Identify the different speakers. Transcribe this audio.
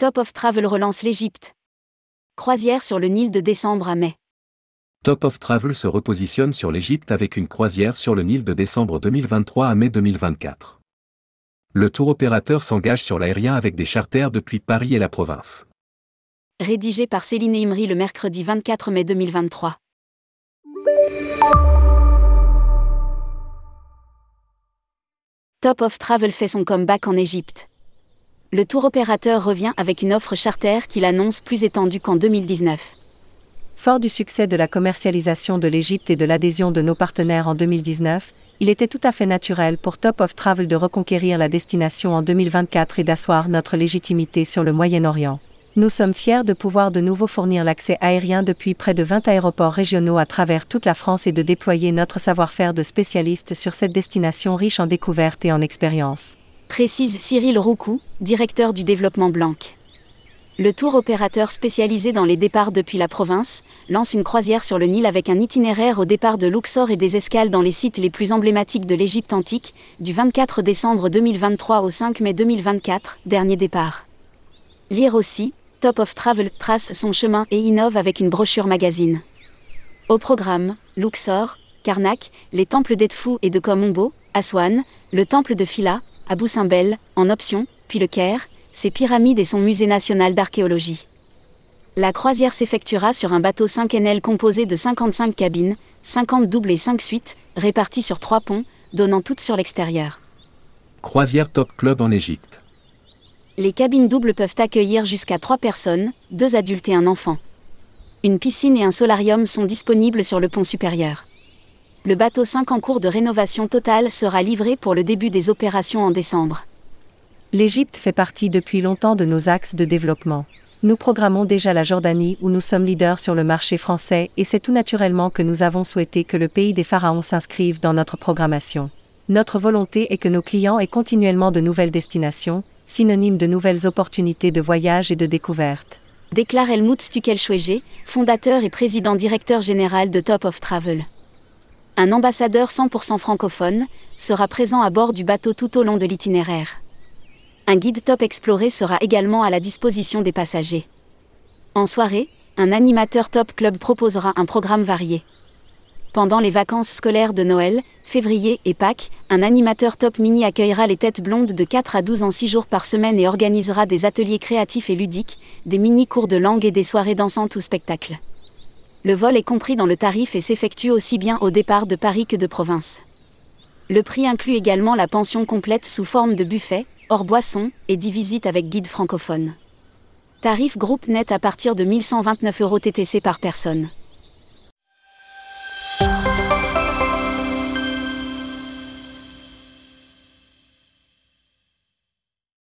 Speaker 1: Top of Travel relance l'Égypte. Croisière sur le Nil de décembre à mai.
Speaker 2: Top of Travel se repositionne sur l'Égypte avec une croisière sur le Nil de décembre 2023 à mai 2024. Le tour opérateur s'engage sur l'aérien avec des charters depuis Paris et la province.
Speaker 1: Rédigé par Céline Imri le mercredi 24 mai 2023. Top of Travel fait son comeback en Égypte. Le tour opérateur revient avec une offre charter qu'il annonce plus étendue qu'en 2019.
Speaker 3: Fort du succès de la commercialisation de l'Égypte et de l'adhésion de nos partenaires en 2019, il était tout à fait naturel pour Top of Travel de reconquérir la destination en 2024 et d'asseoir notre légitimité sur le Moyen-Orient. Nous sommes fiers de pouvoir de nouveau fournir l'accès aérien depuis près de 20 aéroports régionaux à travers toute la France et de déployer notre savoir-faire de spécialistes sur cette destination riche en découvertes et en expériences.
Speaker 1: Précise Cyril Roucou, directeur du développement Blanc. Le tour opérateur spécialisé dans les départs depuis la province lance une croisière sur le Nil avec un itinéraire au départ de Luxor et des escales dans les sites les plus emblématiques de l'Égypte antique, du 24 décembre 2023 au 5 mai 2024, dernier départ. Lire aussi, Top of Travel trace son chemin et innove avec une brochure magazine. Au programme, Luxor, Karnak, les temples d'Edfou et de Komombo, Aswan, le temple de Phila, Abou Simbel, en option, puis le Caire, ses pyramides et son musée national d'archéologie. La croisière s'effectuera sur un bateau 5 NL composé de 55 cabines, 50 doubles et 5 suites, réparties sur trois ponts, donnant toutes sur l'extérieur.
Speaker 2: Croisière Top Club en Égypte
Speaker 1: les cabines doubles peuvent accueillir jusqu'à 3 personnes, 2 adultes et un enfant. Une piscine et un solarium sont disponibles sur le pont supérieur. Le bateau 5 en cours de rénovation totale sera livré pour le début des opérations en décembre.
Speaker 3: L'Égypte fait partie depuis longtemps de nos axes de développement. Nous programmons déjà la Jordanie où nous sommes leaders sur le marché français et c'est tout naturellement que nous avons souhaité que le pays des pharaons s'inscrive dans notre programmation. Notre volonté est que nos clients aient continuellement de nouvelles destinations, synonyme de nouvelles opportunités de voyage et de découverte.
Speaker 1: Déclare Helmut Stuckelschwege, fondateur et président directeur général de Top of Travel. Un ambassadeur 100% francophone sera présent à bord du bateau tout au long de l'itinéraire. Un guide Top Exploré sera également à la disposition des passagers. En soirée, un animateur Top Club proposera un programme varié. Pendant les vacances scolaires de Noël, février et Pâques, un animateur top mini accueillera les têtes blondes de 4 à 12 ans 6 jours par semaine et organisera des ateliers créatifs et ludiques, des mini-cours de langue et des soirées dansantes ou spectacles. Le vol est compris dans le tarif et s'effectue aussi bien au départ de Paris que de province. Le prix inclut également la pension complète sous forme de buffet, hors boisson, et 10 visites avec guide francophone. Tarif groupe net à partir de 1129 euros TTC par personne.